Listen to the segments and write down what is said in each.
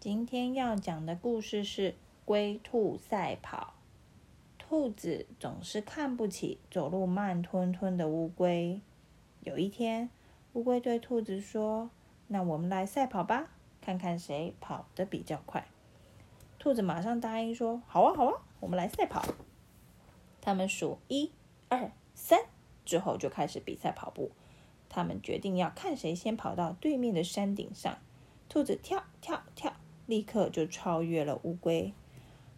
今天要讲的故事是龟兔赛跑。兔子总是看不起走路慢吞吞的乌龟。有一天，乌龟对兔子说：“那我们来赛跑吧，看看谁跑得比较快。”兔子马上答应说：“好啊，好啊，我们来赛跑。”他们数一、二、三之后就开始比赛跑步。他们决定要看谁先跑到对面的山顶上。兔子跳跳跳。立刻就超越了乌龟。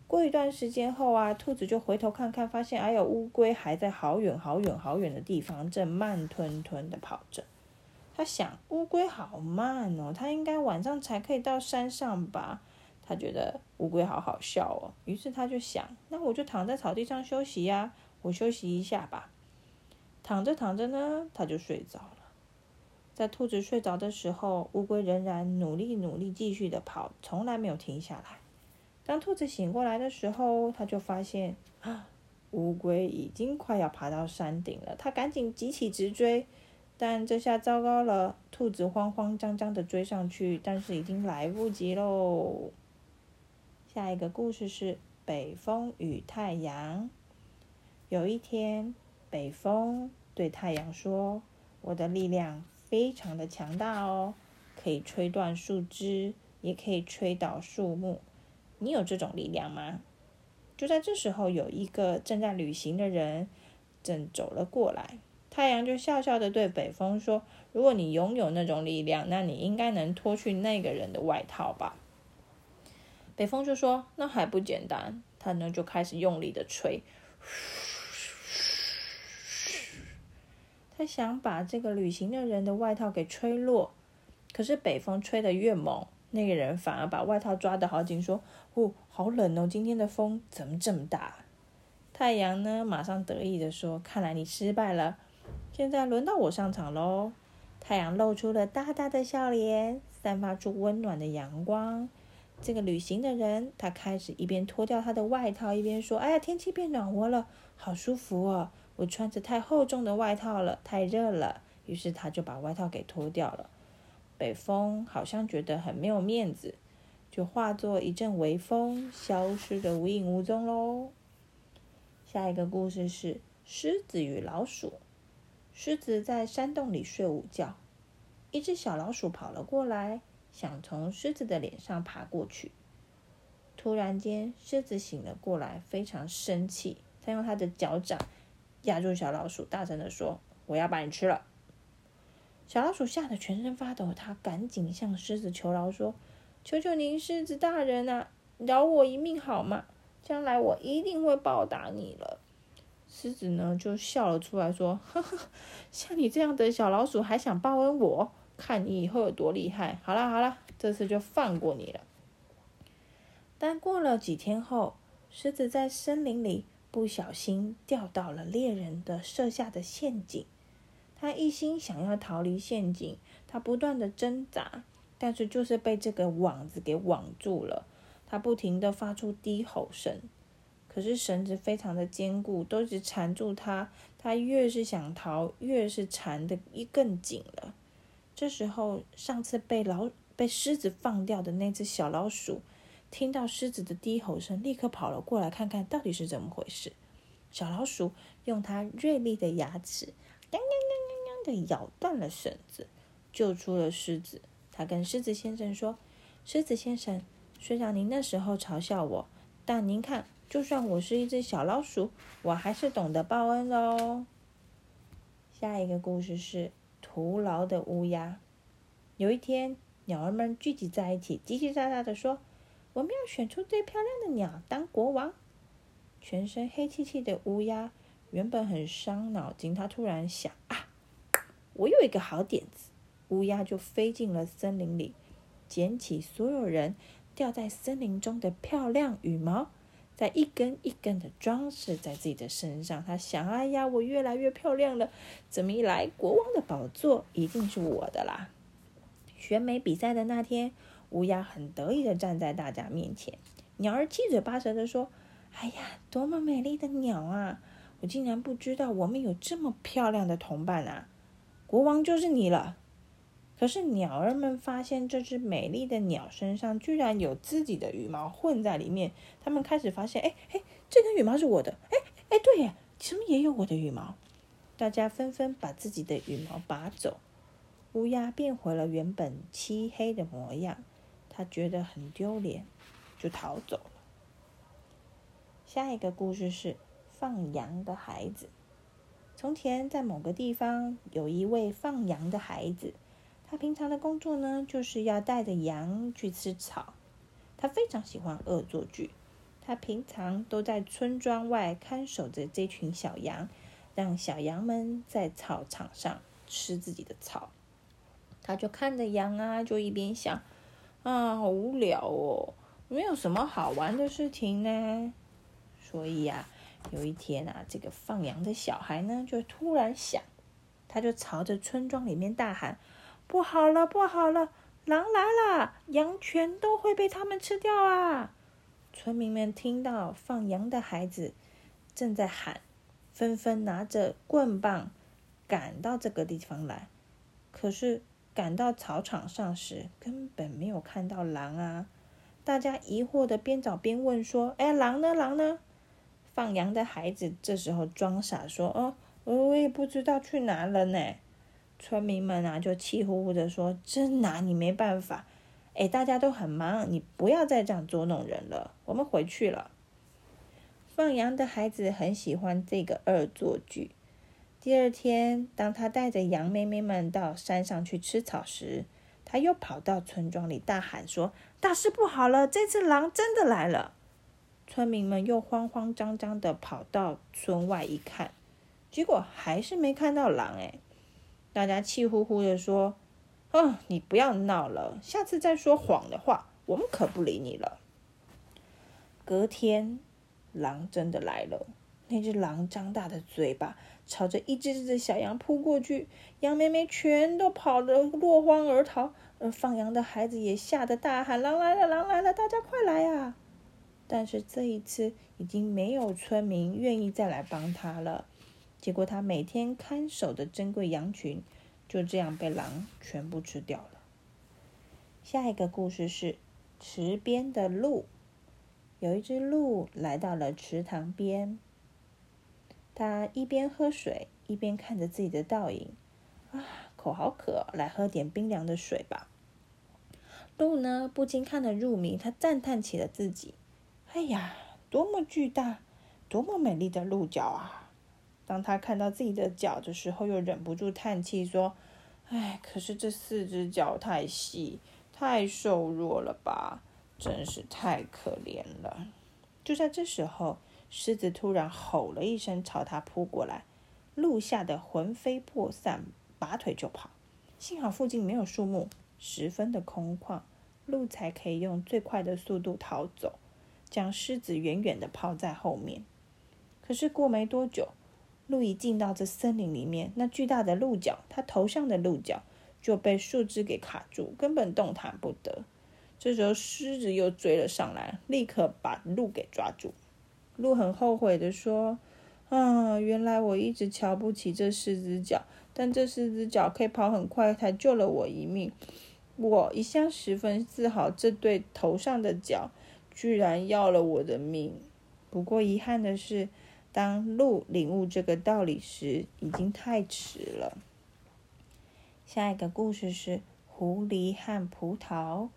过一段时间后啊，兔子就回头看看，发现哎呦，乌龟还在好远好远好远的地方，正慢吞吞的跑着。他想，乌龟好慢哦，它应该晚上才可以到山上吧？他觉得乌龟好好笑哦，于是他就想，那我就躺在草地上休息呀，我休息一下吧。躺着躺着呢，他就睡着了。在兔子睡着的时候，乌龟仍然努力努力继续的跑，从来没有停下来。当兔子醒过来的时候，他就发现啊，乌龟已经快要爬到山顶了。他赶紧急起直追，但这下糟糕了，兔子慌慌张张的追上去，但是已经来不及喽。下一个故事是北风与太阳。有一天，北风对太阳说：“我的力量。”非常的强大哦，可以吹断树枝，也可以吹倒树木。你有这种力量吗？就在这时候，有一个正在旅行的人正走了过来。太阳就笑笑的对北风说：“如果你拥有那种力量，那你应该能脱去那个人的外套吧？”北风就说：“那还不简单？”他呢就开始用力的吹。他想把这个旅行的人的外套给吹落，可是北风吹得越猛，那个人反而把外套抓得好紧，说：“哦，好冷哦，今天的风怎么这么大？”太阳呢，马上得意的说：“看来你失败了，现在轮到我上场喽。”太阳露出了大大的笑脸，散发出温暖的阳光。这个旅行的人，他开始一边脱掉他的外套，一边说：“哎呀，天气变暖和了，好舒服哦。”我穿着太厚重的外套了，太热了。于是他就把外套给脱掉了。北风好像觉得很没有面子，就化作一阵微风，消失的无影无踪喽。下一个故事是狮子与老鼠。狮子在山洞里睡午觉，一只小老鼠跑了过来，想从狮子的脸上爬过去。突然间，狮子醒了过来，非常生气，他用他的脚掌。压住小老鼠，大声的说：“我要把你吃了！”小老鼠吓得全身发抖，它赶紧向狮子求饶说：“求求您，狮子大人啊，饶我一命好吗？将来我一定会报答你了。”狮子呢就笑了出来，说：“呵呵，像你这样的小老鼠还想报恩我？看你以后有多厉害！好了好了，这次就放过你了。”但过了几天后，狮子在森林里。不小心掉到了猎人的设下的陷阱，他一心想要逃离陷阱，他不断的挣扎，但是就是被这个网子给网住了。他不停的发出低吼声，可是绳子非常的坚固，都是缠住他。他越是想逃，越是缠的一更紧了。这时候，上次被老被狮子放掉的那只小老鼠。听到狮子的低吼声，立刻跑了过来，看看到底是怎么回事。小老鼠用它锐利的牙齿，嘤嘤嘤嘤嘤的咬断了绳子，救出了狮子。他跟狮子先生说：“狮子先生，虽然您那时候嘲笑我，但您看，就算我是一只小老鼠，我还是懂得报恩的哦。”下一个故事是徒劳的乌鸦。有一天，鸟儿们聚集在一起，叽叽喳喳的说。我们要选出最漂亮的鸟当国王。全身黑漆漆的乌鸦原本很伤脑筋，他突然想啊，我有一个好点子。乌鸦就飞进了森林里，捡起所有人掉在森林中的漂亮羽毛，再一根一根的装饰在自己的身上。他想，哎呀，我越来越漂亮了，这么一来，国王的宝座一定是我的啦。选美比赛的那天。乌鸦很得意的站在大家面前，鸟儿七嘴八舌的说：“哎呀，多么美丽的鸟啊！我竟然不知道我们有这么漂亮的同伴啊！国王就是你了。”可是鸟儿们发现这只美丽的鸟身上居然有自己的羽毛混在里面，他们开始发现，哎哎，这根羽毛是我的，哎哎，对耶，怎么也有我的羽毛？大家纷纷把自己的羽毛拔走，乌鸦变回了原本漆黑的模样，他觉得很丢脸，就逃走了。下一个故事是放羊的孩子。从前，在某个地方，有一位放羊的孩子。他平常的工作呢，就是要带着羊去吃草。他非常喜欢恶作剧。他平常都在村庄外看守着这群小羊，让小羊们在草场上吃自己的草。他就看着羊啊，就一边想：啊，好无聊哦，没有什么好玩的事情呢。所以呀。有一天啊，这个放羊的小孩呢，就突然想，他就朝着村庄里面大喊：“不好了，不好了，狼来了！羊全都会被他们吃掉啊！”村民们听到放羊的孩子正在喊，纷纷拿着棍棒赶到这个地方来。可是赶到草场上时，根本没有看到狼啊！大家疑惑的边找边问说：“哎，狼呢？狼呢？”放羊的孩子这时候装傻说：“哦，我也不知道去哪了呢。”村民们啊就气呼呼的说：“真拿你没办法！哎，大家都很忙，你不要再这样捉弄人了。我们回去了。”放羊的孩子很喜欢这个恶作剧。第二天，当他带着羊妹妹们到山上去吃草时，他又跑到村庄里大喊说：“大事不好了！这只狼真的来了！”村民们又慌慌张张的跑到村外一看，结果还是没看到狼哎！大家气呼呼的说：“哦，你不要闹了，下次再说谎的话，我们可不理你了。”隔天，狼真的来了。那只狼张大的嘴巴朝着一只只的小羊扑过去，羊妹妹全都跑得落荒而逃，而放羊的孩子也吓得大喊：“狼来了，狼来了，大家快来呀！”但是这一次已经没有村民愿意再来帮他了，结果他每天看守的珍贵羊群就这样被狼全部吃掉了。下一个故事是池边的鹿。有一只鹿来到了池塘边，他一边喝水一边看着自己的倒影，啊，口好渴，来喝点冰凉的水吧。鹿呢不禁看得入迷，他赞叹起了自己。哎呀，多么巨大，多么美丽的鹿角啊！当他看到自己的脚的时候，又忍不住叹气说：“哎，可是这四只脚太细，太瘦弱了吧，真是太可怜了。”就在这时候，狮子突然吼了一声，朝他扑过来，鹿吓得魂飞魄散，拔腿就跑。幸好附近没有树木，十分的空旷，鹿才可以用最快的速度逃走。将狮子远远的抛在后面。可是过没多久，鹿一进到这森林里面，那巨大的鹿角，它头上的鹿角就被树枝给卡住，根本动弹不得。这时候狮子又追了上来，立刻把鹿给抓住。鹿很后悔的说：“啊，原来我一直瞧不起这四只脚，但这四只脚可以跑很快，才救了我一命。我一向十分自豪这对头上的角。”居然要了我的命！不过遗憾的是，当鹿领悟这个道理时，已经太迟了。下一个故事是狐狸和葡萄。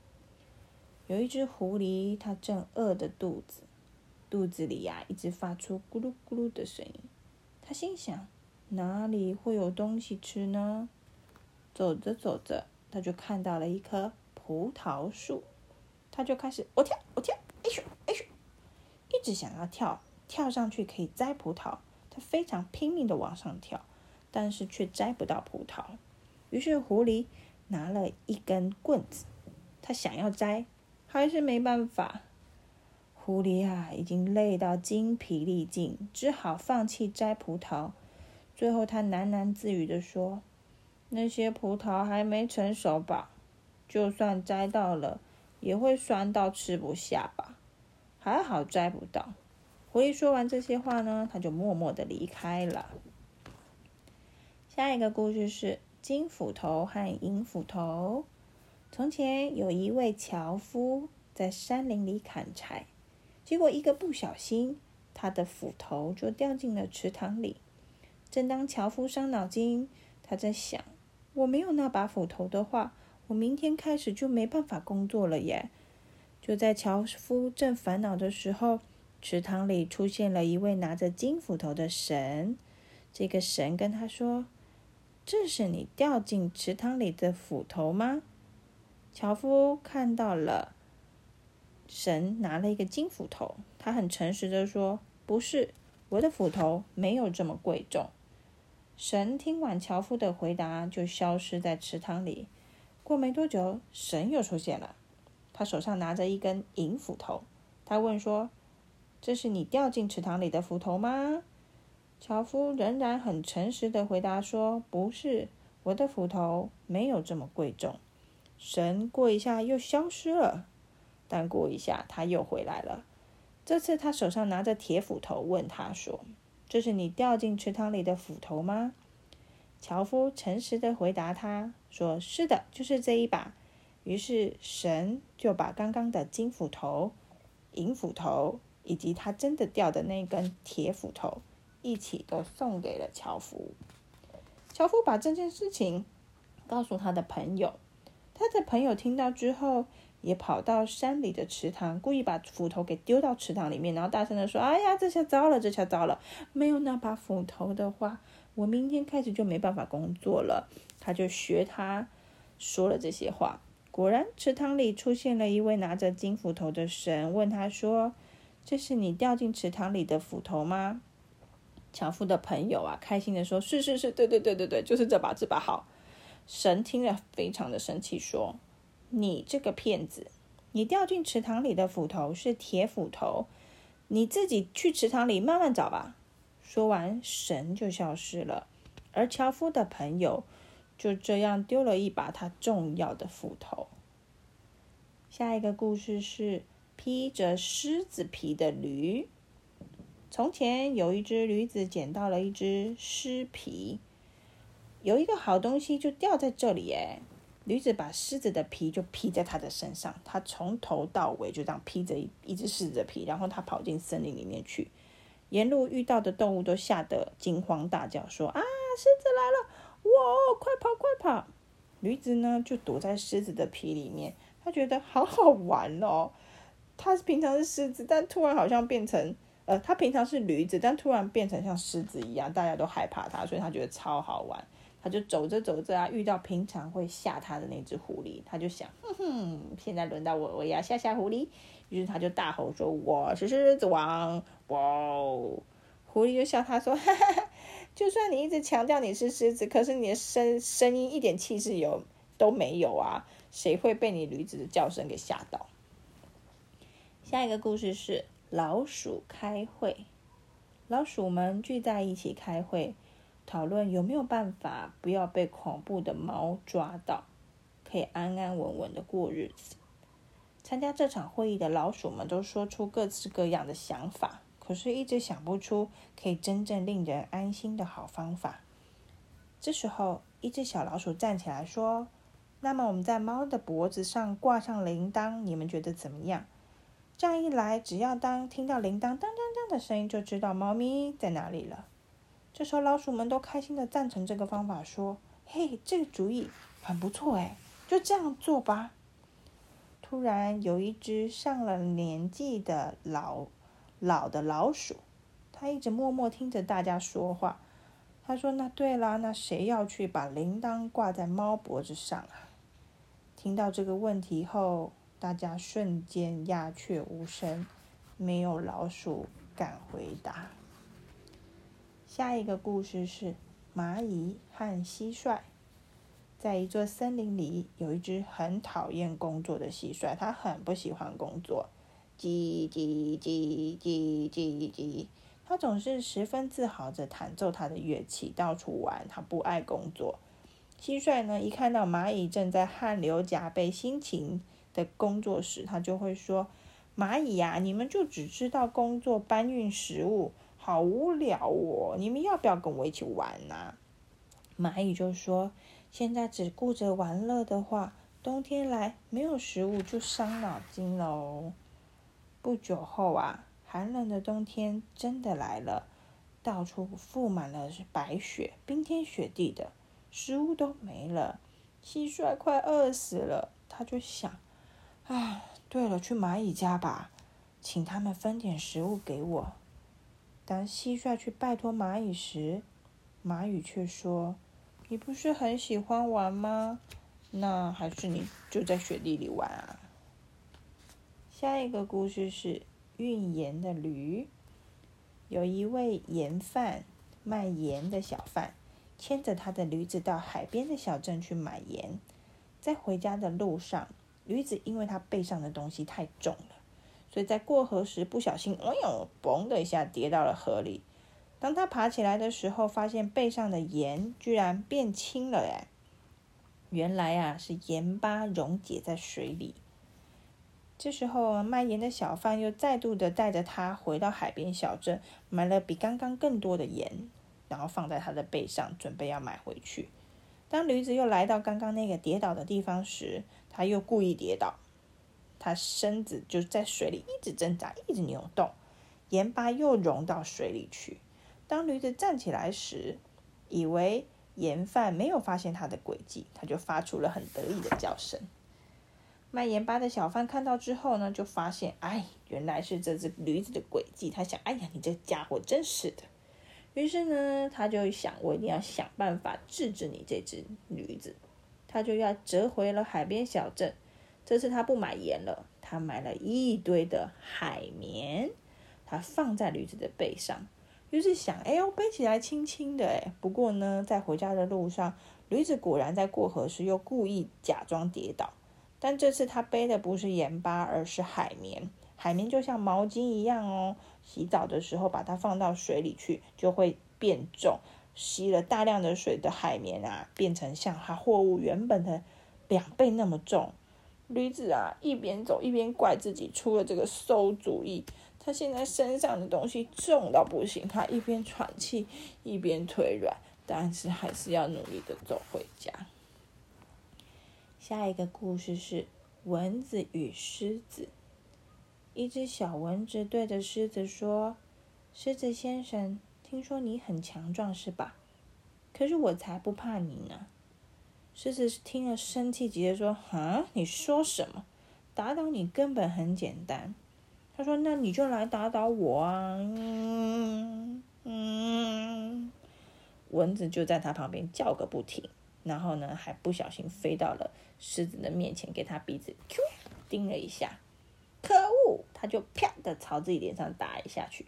有一只狐狸，它正饿着肚子，肚子里呀一直发出咕噜咕噜的声音。他心想：哪里会有东西吃呢？走着走着，他就看到了一棵葡萄树，他就开始我跳我跳。哎咻哎咻，一直想要跳跳上去可以摘葡萄，他非常拼命的往上跳，但是却摘不到葡萄。于是狐狸拿了一根棍子，他想要摘，还是没办法。狐狸啊，已经累到精疲力尽，只好放弃摘葡萄。最后，他喃喃自语的说：“那些葡萄还没成熟吧？就算摘到了。”也会酸到吃不下吧？还好摘不到。狐狸说完这些话呢，他就默默的离开了。下一个故事是金斧头和银斧头。从前有一位樵夫在山林里砍柴，结果一个不小心，他的斧头就掉进了池塘里。正当樵夫伤脑筋，他在想：我没有那把斧头的话，我明天开始就没办法工作了耶。就在樵夫正烦恼的时候，池塘里出现了一位拿着金斧头的神。这个神跟他说：“这是你掉进池塘里的斧头吗？”樵夫看到了神拿了一个金斧头，他很诚实的说：“不是，我的斧头没有这么贵重。”神听完樵夫的回答，就消失在池塘里。过没多久，神又出现了。他手上拿着一根银斧头，他问说：“这是你掉进池塘里的斧头吗？”樵夫仍然很诚实的回答说：“不是，我的斧头没有这么贵重。”神过一下又消失了，但过一下他又回来了。这次他手上拿着铁斧头，问他说：“这是你掉进池塘里的斧头吗？”樵夫诚实的回答他说：“是的，就是这一把。”于是神就把刚刚的金斧头、银斧头以及他真的掉的那根铁斧头一起都送给了樵夫。樵夫把这件事情告诉他的朋友，他的朋友听到之后也跑到山里的池塘，故意把斧头给丢到池塘里面，然后大声的说：“哎呀，这下糟了，这下糟了！没有那把斧头的话，我明天开始就没办法工作了。”他就学他说了这些话。果然，池塘里出现了一位拿着金斧头的神，问他说：“这是你掉进池塘里的斧头吗？”樵夫的朋友啊，开心的说：“是是是，对对对对对，就是这把，这把好。”神听了非常的生气，说：“你这个骗子！你掉进池塘里的斧头是铁斧头，你自己去池塘里慢慢找吧。”说完，神就消失了，而樵夫的朋友。就这样丢了一把他重要的斧头。下一个故事是披着狮子皮的驴。从前有一只驴子捡到了一只狮皮，有一个好东西就掉在这里哎！驴子把狮子的皮就披在它的身上，它从头到尾就这样披着一一只狮子的皮，然后它跑进森林里面去。沿路遇到的动物都吓得惊慌大叫，说：“啊，狮子来了！”哇！快跑，快跑！驴子呢，就躲在狮子的皮里面。他觉得好好玩哦。他平常是狮子，但突然好像变成……呃，他平常是驴子，但突然变成像狮子一样，大家都害怕他，所以他觉得超好玩。他就走着走着啊，遇到平常会吓他的那只狐狸，他就想：哼哼，现在轮到我，我也要吓吓狐狸。于是他就大吼说：“我是狮子王！”哇哦！狐狸就笑他说：“哈哈哈。”就算你一直强调你是狮子，可是你的声声音一点气势有都没有啊！谁会被你驴子的叫声给吓到？下一个故事是老鼠开会，老鼠们聚在一起开会，讨论有没有办法不要被恐怖的猫抓到，可以安安稳稳的过日子。参加这场会议的老鼠们都说出各式各样的想法。可是，一直想不出可以真正令人安心的好方法。这时候，一只小老鼠站起来说：“那么，我们在猫的脖子上挂上铃铛，你们觉得怎么样？这样一来，只要当听到铃铛当当当的声音，就知道猫咪在哪里了。”这时候，老鼠们都开心的赞成这个方法，说：“嘿，这个主意很不错，哎，就这样做吧。”突然，有一只上了年纪的老。老的老鼠，它一直默默听着大家说话。他说：“那对了，那谁要去把铃铛挂在猫脖子上啊？”听到这个问题后，大家瞬间鸦雀无声，没有老鼠敢回答。下一个故事是蚂蚁和蟋蟀。在一座森林里，有一只很讨厌工作的蟋蟀，它很不喜欢工作。叽叽叽叽叽叽，它总是十分自豪着弹奏它的乐器，到处玩。它不爱工作。蟋蟀呢，一看到蚂蚁正在汗流浃背、辛勤的工作时，它就会说：“蚂蚁呀，你们就只知道工作、搬运食物，好无聊哦！你们要不要跟我一起玩呢？”蚂蚁就说：“现在只顾着玩乐的话，冬天来没有食物就伤脑筋喽。不久后啊，寒冷的冬天真的来了，到处覆满了白雪，冰天雪地的，食物都没了。蟋蟀快饿死了，他就想：啊，对了，去蚂蚁家吧，请他们分点食物给我。当蟋蟀去拜托蚂蚁时，蚂蚁却说：“你不是很喜欢玩吗？那还是你就在雪地里玩啊。”下一个故事是运盐的驴。有一位盐贩，卖盐的小贩，牵着他的驴子到海边的小镇去买盐。在回家的路上，驴子因为它背上的东西太重了。所以在过河时不小心，哎呦，嘣的一下跌到了河里。当他爬起来的时候，发现背上的盐居然变轻了哎！原来啊，是盐巴溶解在水里。这时候卖盐的小贩又再度的带着他回到海边小镇，买了比刚刚更多的盐，然后放在他的背上，准备要买回去。当驴子又来到刚刚那个跌倒的地方时，他又故意跌倒。他身子就在水里一直挣扎，一直扭动，盐巴又融到水里去。当驴子站起来时，以为盐贩没有发现他的诡计，他就发出了很得意的叫声。卖盐巴的小贩看到之后呢，就发现，哎，原来是这只驴子的诡计。他想，哎呀，你这家伙真是的。于是呢，他就想，我一定要想办法治治你这只驴子。他就要折回了海边小镇。这次他不买盐了，他买了一堆的海绵，他放在驴子的背上。驴子想：“哎呦，背起来轻轻的。”哎，不过呢，在回家的路上，驴子果然在过河时又故意假装跌倒。但这次他背的不是盐巴，而是海绵。海绵就像毛巾一样哦，洗澡的时候把它放到水里去，就会变重。吸了大量的水的海绵啊，变成像它货物原本的两倍那么重。驴子啊，一边走一边怪自己出了这个馊主意。他现在身上的东西重到不行，他一边喘气一边腿软，但是还是要努力的走回家。下一个故事是蚊子与狮子。一只小蚊子对着狮子说：“狮子先生，听说你很强壮是吧？可是我才不怕你呢。”狮子听了，生气极了，说：“啊，你说什么？打倒你根本很简单。”他说：“那你就来打倒我啊！”嗯嗯，蚊子就在他旁边叫个不停，然后呢，还不小心飞到了狮子的面前，给他鼻子 Q 叮了一下。可恶！他就啪的朝自己脸上打一下去，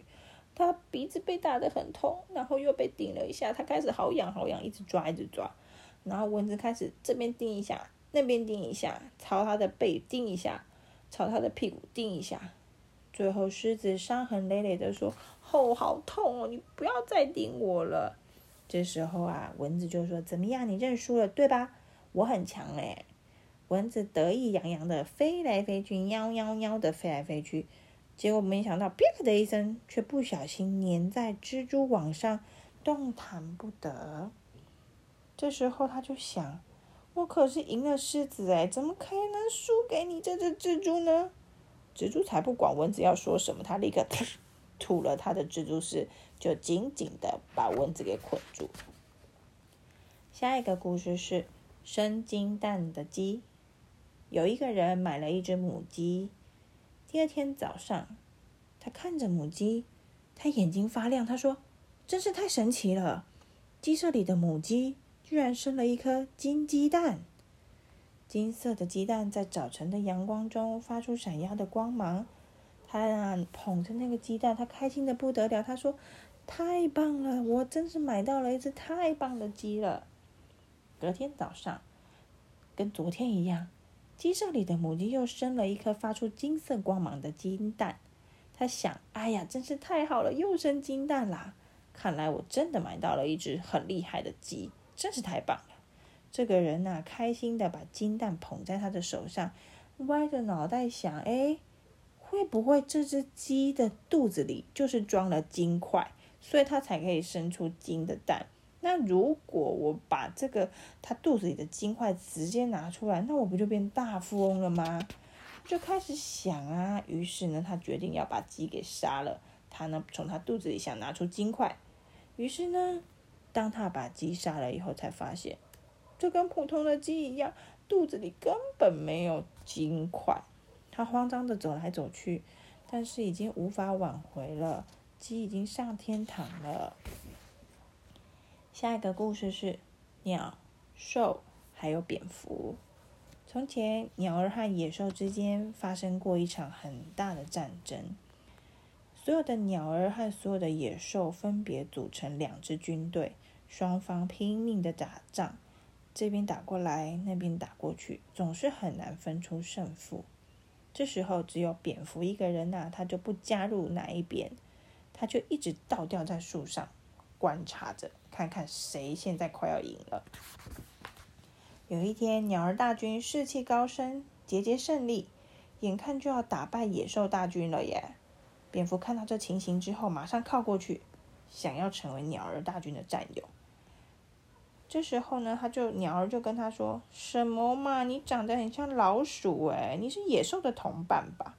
他鼻子被打得很痛，然后又被顶了一下，他开始好痒好痒，一直抓一直抓。然后蚊子开始这边叮一下，那边叮一下，朝它的背叮一下，朝它的屁股叮一下。最后狮子伤痕累累的说：“哦，好痛哦，你不要再叮我了。”这时候啊，蚊子就说：“怎么样，你认输了对吧？我很强嘞。”蚊子得意洋洋的飞来飞去，喵喵喵的飞来飞去，结果没想到“啪”的一声，却不小心粘在蜘蛛网上，动弹不得。这时候他就想，我可是赢了狮子哎，怎么可能输给你这只蜘蛛呢？蜘蛛才不管蚊子要说什么，他立刻 吐了他的蜘蛛丝，就紧紧的把蚊子给捆住。下一个故事是生金蛋的鸡。有一个人买了一只母鸡，第二天早上，他看着母鸡，他眼睛发亮，他说：“真是太神奇了，鸡舍里的母鸡。”居然生了一颗金鸡蛋，金色的鸡蛋在早晨的阳光中发出闪耀的光芒。他捧着那个鸡蛋，他开心的不得了。他说：“太棒了，我真是买到了一只太棒的鸡了。”隔天早上，跟昨天一样，鸡舍里的母鸡又生了一颗发出金色光芒的金蛋。他想：“哎呀，真是太好了，又生金蛋啦！看来我真的买到了一只很厉害的鸡。”真是太棒了！这个人呐，开心的把金蛋捧在他的手上，歪着脑袋想：哎，会不会这只鸡的肚子里就是装了金块，所以它才可以生出金的蛋？那如果我把这个他肚子里的金块直接拿出来，那我不就变大富翁了吗？就开始想啊，于是呢，他决定要把鸡给杀了。他呢，从他肚子里想拿出金块，于是呢，当他把鸡杀了以后，才发现，这跟普通的鸡一样，肚子里根本没有金块。他慌张的走来走去，但是已经无法挽回了，鸡已经上天堂了。下一个故事是鸟、兽还有蝙蝠。从前，鸟儿和野兽之间发生过一场很大的战争。所有的鸟儿和所有的野兽分别组成两支军队，双方拼命的打仗，这边打过来，那边打过去，总是很难分出胜负。这时候，只有蝙蝠一个人呐，他就不加入哪一边，他就一直倒吊在树上，观察着，看看谁现在快要赢了。有一天，鸟儿大军士气高升，节节胜利，眼看就要打败野兽大军了耶！蝙蝠看到这情形之后，马上靠过去，想要成为鸟儿大军的战友。这时候呢，他就鸟儿就跟他说：“什么嘛，你长得很像老鼠哎，你是野兽的同伴吧？”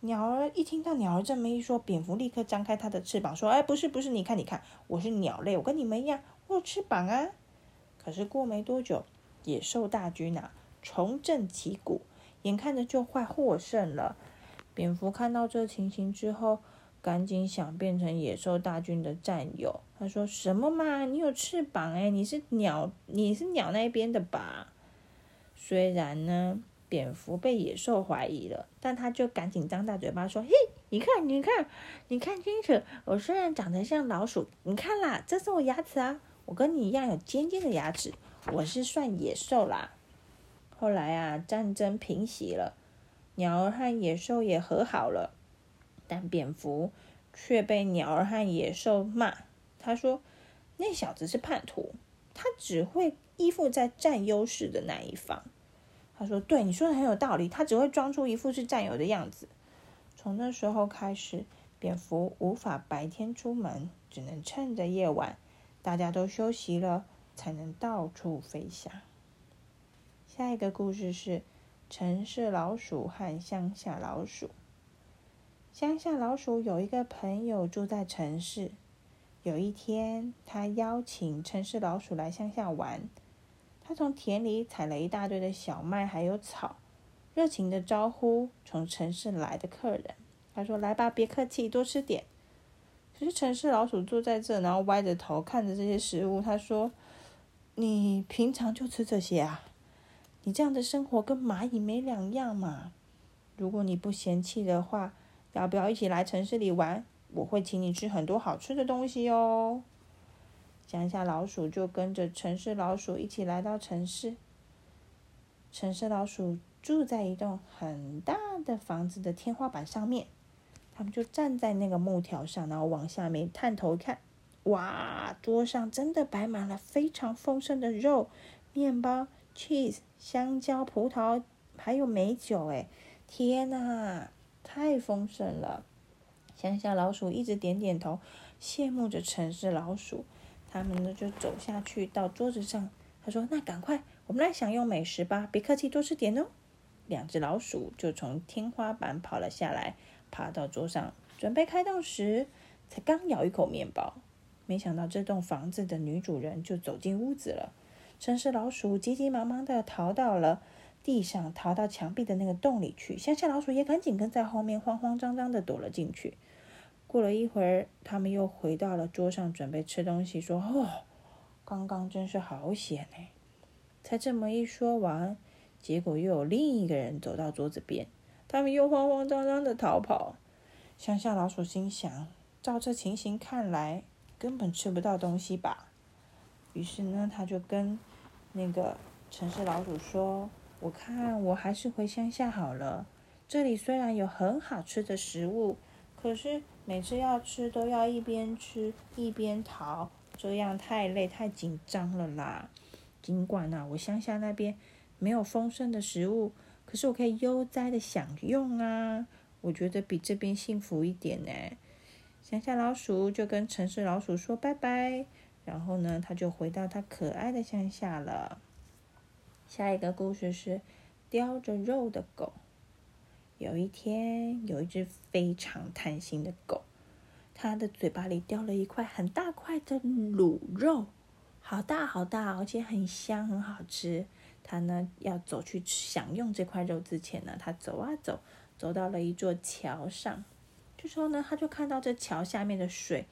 鸟儿一听到鸟儿这么一说，蝙蝠立刻张开它的翅膀说：“哎，不是不是，你看你看，我是鸟类，我跟你们一样，我有翅膀啊。”可是过没多久。野兽大军啊，重振旗鼓，眼看着就快获胜了。蝙蝠看到这情形之后，赶紧想变成野兽大军的战友。他说：“什么嘛，你有翅膀哎，你是鸟，你是鸟那边的吧？”虽然呢，蝙蝠被野兽怀疑了，但他就赶紧张大嘴巴说：“嘿，你看，你看，你看清楚，我虽然长得像老鼠，你看啦，这是我牙齿啊，我跟你一样有尖尖的牙齿。”我是算野兽啦。后来啊，战争平息了，鸟儿和野兽也和好了，但蝙蝠却被鸟儿和野兽骂。他说：“那小子是叛徒，他只会依附在占优势的那一方。”他说：“对，你说的很有道理，他只会装出一副是战友的样子。”从那时候开始，蝙蝠无法白天出门，只能趁着夜晚，大家都休息了。才能到处飞翔。下一个故事是城市老鼠和乡下老鼠。乡下老鼠有一个朋友住在城市。有一天，他邀请城市老鼠来乡下玩。他从田里采了一大堆的小麦还有草，热情的招呼从城市来的客人。他说：“来吧，别客气，多吃点。”可是城市老鼠坐在这，然后歪着头看着这些食物。他说。你平常就吃这些啊？你这样的生活跟蚂蚁没两样嘛。如果你不嫌弃的话，要不要一起来城市里玩？我会请你吃很多好吃的东西哦。乡下老鼠就跟着城市老鼠一起来到城市。城市老鼠住在一栋很大的房子的天花板上面，他们就站在那个木条上，然后往下面探头看。哇，桌上真的摆满了非常丰盛的肉、面包、cheese、香蕉、葡萄，还有美酒。哎，天哪，太丰盛了！乡下老鼠一直点点头，羡慕着城市老鼠。他们呢就走下去到桌子上，他说：“那赶快，我们来享用美食吧！别客气，多吃点哦。”两只老鼠就从天花板跑了下来，爬到桌上，准备开动时，才刚咬一口面包。没想到这栋房子的女主人就走进屋子了。城市老鼠急急忙忙的逃到了地上，逃到墙壁的那个洞里去。乡下老鼠也赶紧跟在后面，慌慌张张的躲了进去。过了一会儿，他们又回到了桌上，准备吃东西。说：“哦，刚刚真是好险呢！”才这么一说完，结果又有另一个人走到桌子边，他们又慌慌张张的逃跑。乡下老鼠心想：照这情形看来，根本吃不到东西吧？于是呢，他就跟那个城市老鼠说：“我看我还是回乡下好了。这里虽然有很好吃的食物，可是每次要吃都要一边吃一边逃，这样太累太紧张了啦。尽管呢，我乡下那边没有丰盛的食物，可是我可以悠哉的享用啊。我觉得比这边幸福一点呢。”乡下老鼠就跟城市老鼠说拜拜，然后呢，他就回到他可爱的乡下了。下一个故事是叼着肉的狗。有一天，有一只非常贪心的狗，它的嘴巴里叼了一块很大块的卤肉，好大好大，而且很香，很好吃。它呢，要走去享用这块肉之前呢，它走啊走，走到了一座桥上。这时候呢，他就看到这桥下面的水。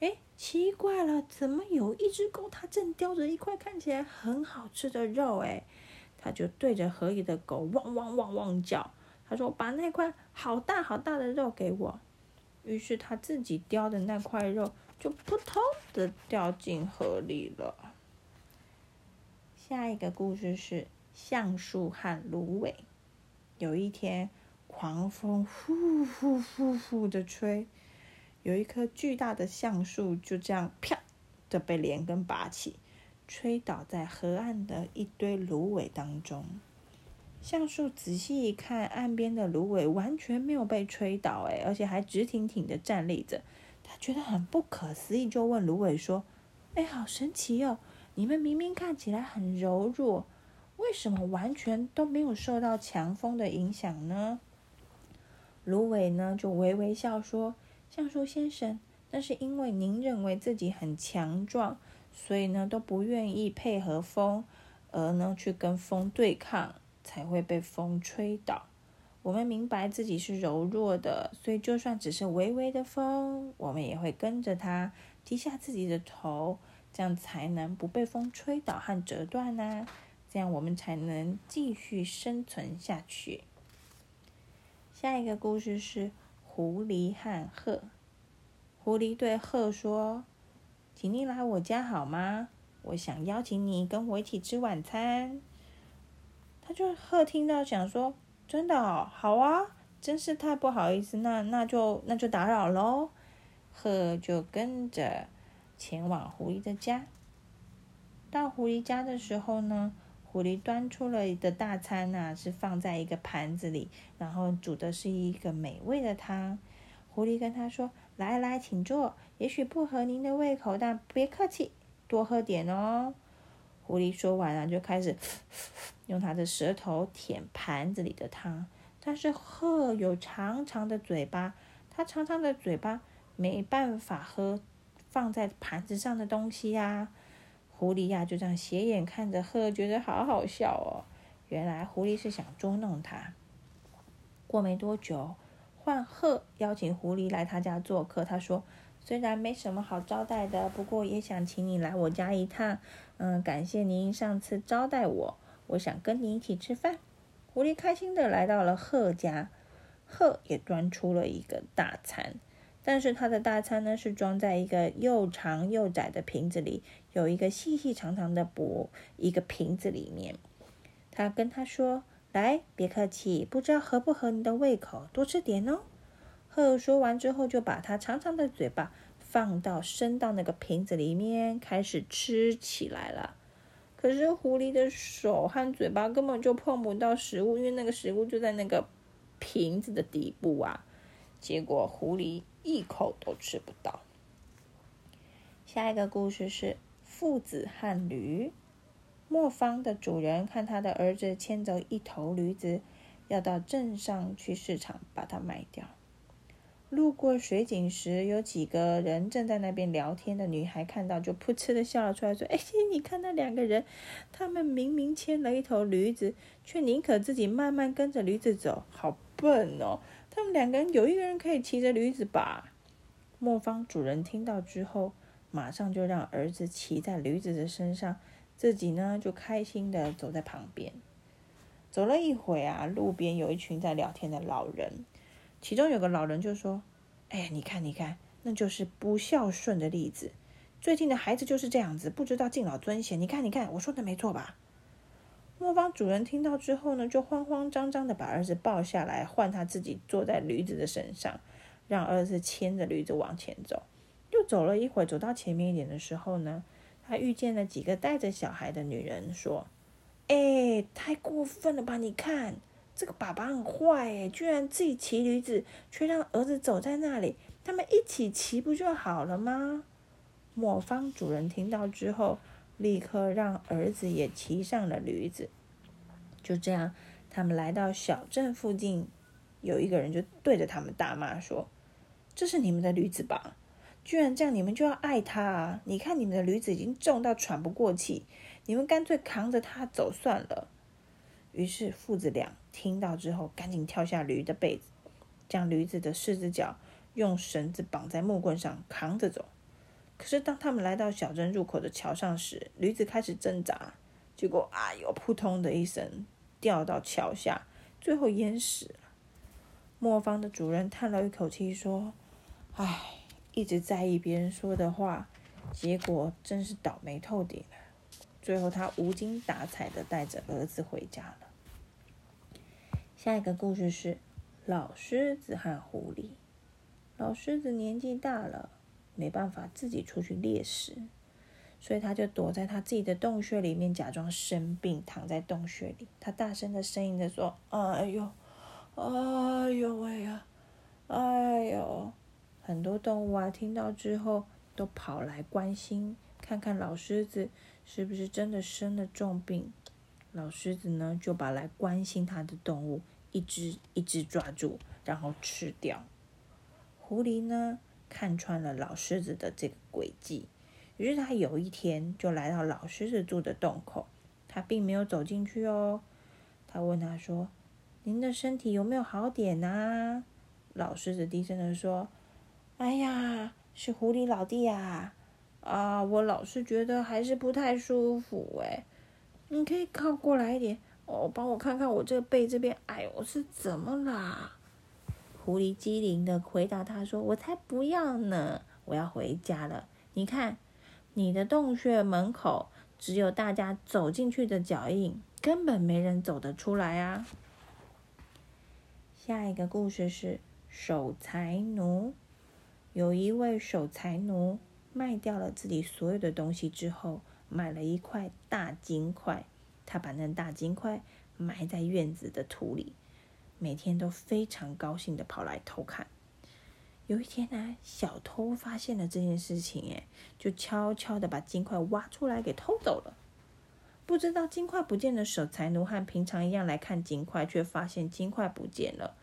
哎，奇怪了，怎么有一只狗，它正叼着一块看起来很好吃的肉？哎，他就对着河里的狗汪汪汪汪叫。他说：“把那块好大好大的肉给我。”于是他自己叼的那块肉就扑通的掉进河里了。下一个故事是橡树和芦苇。有一天，狂风呼呼呼呼的吹。有一棵巨大的橡树就这样啪的被连根拔起，吹倒在河岸的一堆芦苇当中。橡树仔细一看，岸边的芦苇完全没有被吹倒，哎，而且还直挺挺的站立着。他觉得很不可思议，就问芦苇说：“哎，好神奇哦！你们明明看起来很柔弱，为什么完全都没有受到强风的影响呢？”芦苇呢，就微微笑说。橡树先生，那是因为您认为自己很强壮，所以呢都不愿意配合风，而呢去跟风对抗，才会被风吹倒。我们明白自己是柔弱的，所以就算只是微微的风，我们也会跟着它低下自己的头，这样才能不被风吹倒和折断呢。这样我们才能继续生存下去。下一个故事是。狐狸和鹤，狐狸对鹤说：“请你来我家好吗？我想邀请你跟我一起吃晚餐。”他就鹤听到想说：“真的哦，好啊，真是太不好意思，那那就那就打扰喽。”鹤就跟着前往狐狸的家。到狐狸家的时候呢？狐狸端出了的大餐呐，是放在一个盘子里，然后煮的是一个美味的汤。狐狸跟他说：“来来，请坐。也许不合您的胃口，但别客气，多喝点哦。”狐狸说完了，就开始 用它的舌头舔盘子里的汤。但是鹤有长长的嘴巴，它长长的嘴巴没办法喝放在盘子上的东西呀。狐狸呀，就这样斜眼看着鹤，觉得好好笑哦。原来狐狸是想捉弄他。过没多久，换鹤邀请狐狸来他家做客。他说：“虽然没什么好招待的，不过也想请你来我家一趟。嗯，感谢您上次招待我，我想跟你一起吃饭。”狐狸开心的来到了鹤家，鹤也端出了一个大餐。但是它的大餐呢，是装在一个又长又窄的瓶子里，有一个细细长长的钵，一个瓶子里面。他跟他说：“来，别客气，不知道合不合你的胃口，多吃点哦。”鹤说完之后，就把它长长的嘴巴放到伸到那个瓶子里面，开始吃起来了。可是狐狸的手和嘴巴根本就碰不到食物，因为那个食物就在那个瓶子的底部啊。结果狐狸。一口都吃不到。下一个故事是父子和驴。磨坊的主人看他的儿子牵走一头驴子，要到镇上去市场把它卖掉。路过水井时，有几个人正在那边聊天的女孩看到，就噗嗤的笑了出来，说：“哎，你看那两个人，他们明明牵了一头驴子，却宁可自己慢慢跟着驴子走，好笨哦。”他们两个人有一个人可以骑着驴子吧？磨坊主人听到之后，马上就让儿子骑在驴子的身上，自己呢就开心的走在旁边。走了一会啊，路边有一群在聊天的老人，其中有个老人就说：“哎，你看，你看，那就是不孝顺的例子。最近的孩子就是这样子，不知道敬老尊贤。你看，你看，我说的没错吧？”磨坊主人听到之后呢，就慌慌张张的把儿子抱下来，换他自己坐在驴子的身上，让儿子牵着驴子往前走。又走了一会，走到前面一点的时候呢，他遇见了几个带着小孩的女人，说：“哎，太过分了吧！你看这个爸爸很坏哎，居然自己骑驴子，却让儿子走在那里。他们一起骑不就好了吗？”磨坊主人听到之后，立刻让儿子也骑上了驴子。就这样，他们来到小镇附近，有一个人就对着他们大骂说：“这是你们的驴子吧？居然这样，你们就要爱它啊！你看你们的驴子已经重到喘不过气，你们干脆扛着它走算了。”于是父子俩听到之后，赶紧跳下驴的背子，将驴子的四只脚用绳子绑在木棍上扛着走。可是当他们来到小镇入口的桥上时，驴子开始挣扎，结果哎呦，扑通的一声掉到桥下，最后淹死了。磨坊的主人叹了一口气说：“唉，一直在意别人说的话，结果真是倒霉透顶了。”最后，他无精打采的带着儿子回家了。下一个故事是老狮子和狐狸。老狮子年纪大了，没办法自己出去猎食，所以他就躲在他自己的洞穴里面，假装生病，躺在洞穴里。他大声的呻吟着说：“哎呦，哎呦喂呀，哎呦！”很多动物啊，听到之后都跑来关心，看看老狮子是不是真的生了重病。老狮子呢，就把来关心他的动物。一只一只抓住，然后吃掉。狐狸呢，看穿了老狮子的这个诡计，于是他有一天就来到老狮子住的洞口。他并没有走进去哦。他问他说：“您的身体有没有好点呢？”老狮子低声的说：“哎呀，是狐狸老弟呀！啊，我老是觉得还是不太舒服哎。你可以靠过来一点。”哦，帮我看看我这个背这边，哎呦，是怎么啦？狐狸机灵的回答他说：“我才不要呢，我要回家了。你看，你的洞穴门口只有大家走进去的脚印，根本没人走得出来啊。”下一个故事是守财奴。有一位守财奴卖掉了自己所有的东西之后，买了一块大金块。他把那大金块埋在院子的土里，每天都非常高兴的跑来偷看。有一天呢，小偷发现了这件事情，哎，就悄悄的把金块挖出来给偷走了。不知道金块不见的守财奴和平常一样来看金块，却发现金块不见了。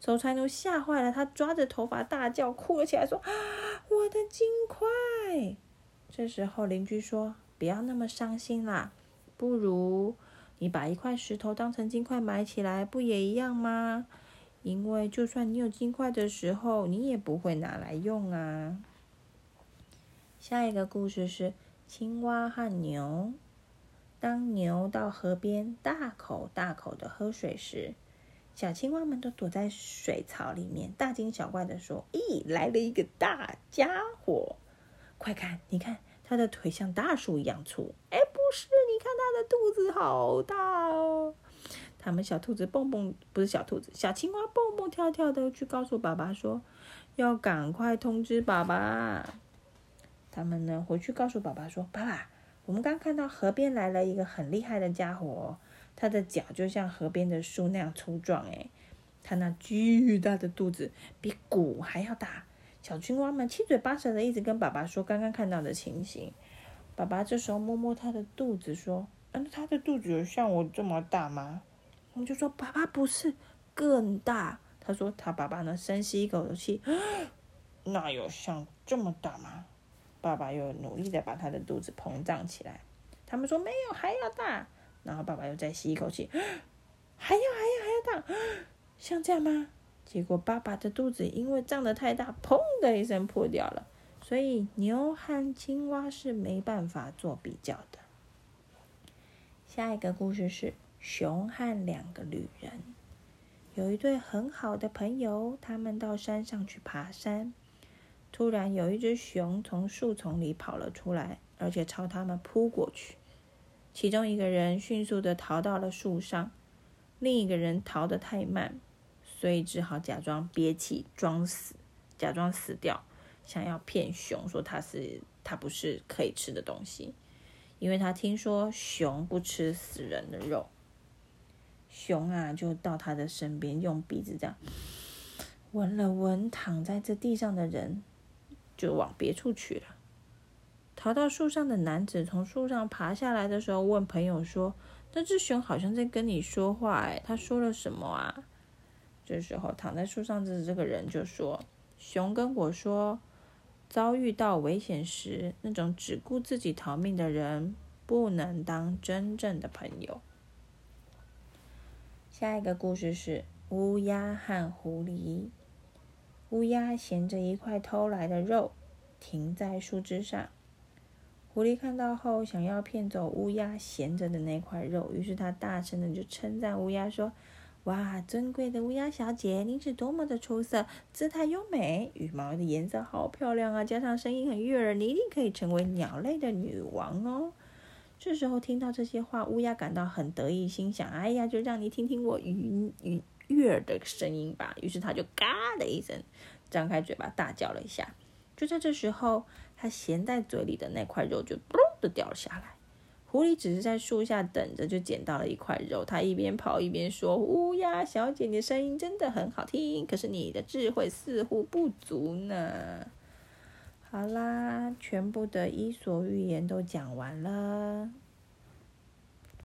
守财奴吓坏了，他抓着头发大叫，哭了起来，说：“啊，我的金块！”这时候邻居说：“不要那么伤心啦。”不如你把一块石头当成金块埋起来，不也一样吗？因为就算你有金块的时候，你也不会拿来用啊。下一个故事是青蛙和牛。当牛到河边大口大口的喝水时，小青蛙们都躲在水槽里面，大惊小怪的说：“咦，来了一个大家伙！快看，你看，它的腿像大树一样粗。”哎。不是，你看它的肚子好大哦。他们小兔子蹦蹦，不是小兔子，小青蛙蹦蹦跳跳的去告诉爸爸说，要赶快通知爸爸。他们呢回去告诉爸爸说，爸爸，我们刚看到河边来了一个很厉害的家伙，他的脚就像河边的树那样粗壮，诶，他那巨大的肚子比鼓还要大。小青蛙们七嘴八舌的一直跟爸爸说刚刚看到的情形。爸爸这时候摸摸他的肚子，说：“嗯，他的肚子有像我这么大吗？”我们就说：“爸爸不是更大。”他说：“他爸爸呢，深吸一口气，那有像这么大吗？”爸爸又努力的把他的肚子膨胀起来。他们说：“没有，还要大。”然后爸爸又再吸一口气，还要还要还要大，像这样吗？结果爸爸的肚子因为胀得太大，砰的一声破掉了。所以牛和青蛙是没办法做比较的。下一个故事是熊和两个旅人。有一对很好的朋友，他们到山上去爬山。突然有一只熊从树丛里跑了出来，而且朝他们扑过去。其中一个人迅速的逃到了树上，另一个人逃得太慢，所以只好假装憋气，装死，假装死掉。想要骗熊说它是它不是可以吃的东西，因为他听说熊不吃死人的肉。熊啊，就到他的身边，用鼻子这样闻了闻躺在这地上的人，就往别处去了。逃到树上的男子从树上爬下来的时候，问朋友说：“那只熊好像在跟你说话，哎，他说了什么啊？”这时候躺在树上的这个人就说：“熊跟我说，遭遇到危险时，那种只顾自己逃命的人，不能当真正的朋友。”下一个故事是乌鸦和狐狸。乌鸦衔着一块偷来的肉，停在树枝上。狐狸看到后，想要骗走乌鸦衔着的那块肉，于是他大声的就称赞乌鸦说：“哇，尊贵的乌鸦小姐，您是多么的出色，姿态优美，羽毛的颜色好漂亮啊！加上声音很悦耳，你一定可以成为鸟类的女王哦。”这时候听到这些话，乌鸦感到很得意，心想：“哎呀，就让你听听我愉愉悦耳的声音吧。”于是它就嘎的一声，张开嘴巴大叫了一下。就在这时候，它衔在嘴里的那块肉就“嘣”的掉了下来。狐狸只是在树下等着，就捡到了一块肉。它一边跑一边说：“乌鸦小姐，你的声音真的很好听，可是你的智慧似乎不足呢。”好啦，全部的伊索寓言都讲完了。